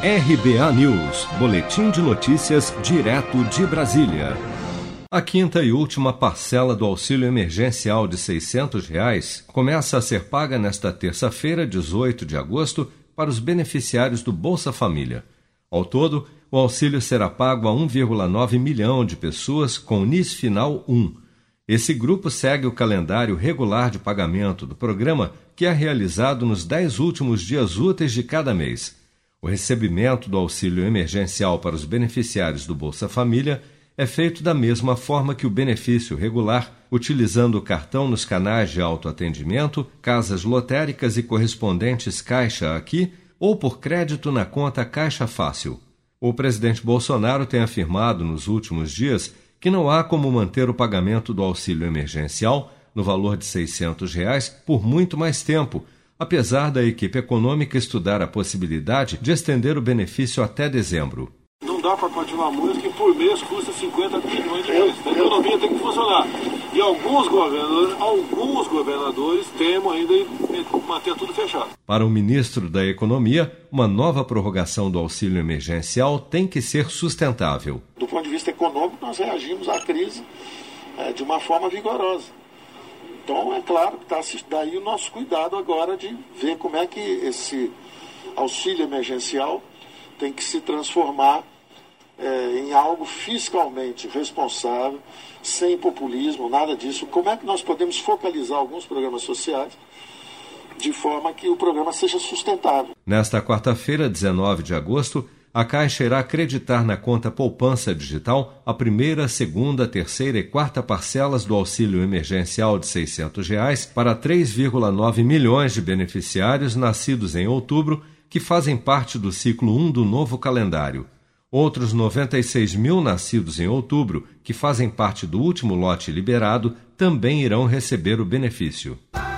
RBA News, Boletim de Notícias, direto de Brasília. A quinta e última parcela do auxílio emergencial de 600 reais começa a ser paga nesta terça-feira, 18 de agosto, para os beneficiários do Bolsa Família. Ao todo, o auxílio será pago a 1,9 milhão de pessoas com NIS final 1. Esse grupo segue o calendário regular de pagamento do programa, que é realizado nos dez últimos dias úteis de cada mês. O recebimento do auxílio emergencial para os beneficiários do Bolsa Família é feito da mesma forma que o benefício regular, utilizando o cartão nos canais de autoatendimento, casas lotéricas e correspondentes Caixa Aqui ou por crédito na conta Caixa Fácil. O presidente Bolsonaro tem afirmado nos últimos dias que não há como manter o pagamento do auxílio emergencial no valor de 600 reais por muito mais tempo apesar da equipe econômica estudar a possibilidade de estender o benefício até dezembro. Não dá para continuar muito que por mês custa 50 bilhões de reais. A economia tem que funcionar. E alguns governadores, alguns governadores temem ainda manter tudo fechado. Para o ministro da Economia, uma nova prorrogação do auxílio emergencial tem que ser sustentável. Do ponto de vista econômico, nós reagimos à crise é, de uma forma vigorosa. Então, é claro que está daí o nosso cuidado agora de ver como é que esse auxílio emergencial tem que se transformar é, em algo fiscalmente responsável, sem populismo, nada disso. Como é que nós podemos focalizar alguns programas sociais de forma que o programa seja sustentável? Nesta quarta-feira, 19 de agosto, a Caixa irá acreditar na conta poupança digital a primeira, segunda, terceira e quarta parcelas do auxílio emergencial de 600 reais para 3,9 milhões de beneficiários nascidos em outubro que fazem parte do ciclo 1 do novo calendário. Outros 96 mil nascidos em outubro, que fazem parte do último lote liberado, também irão receber o benefício.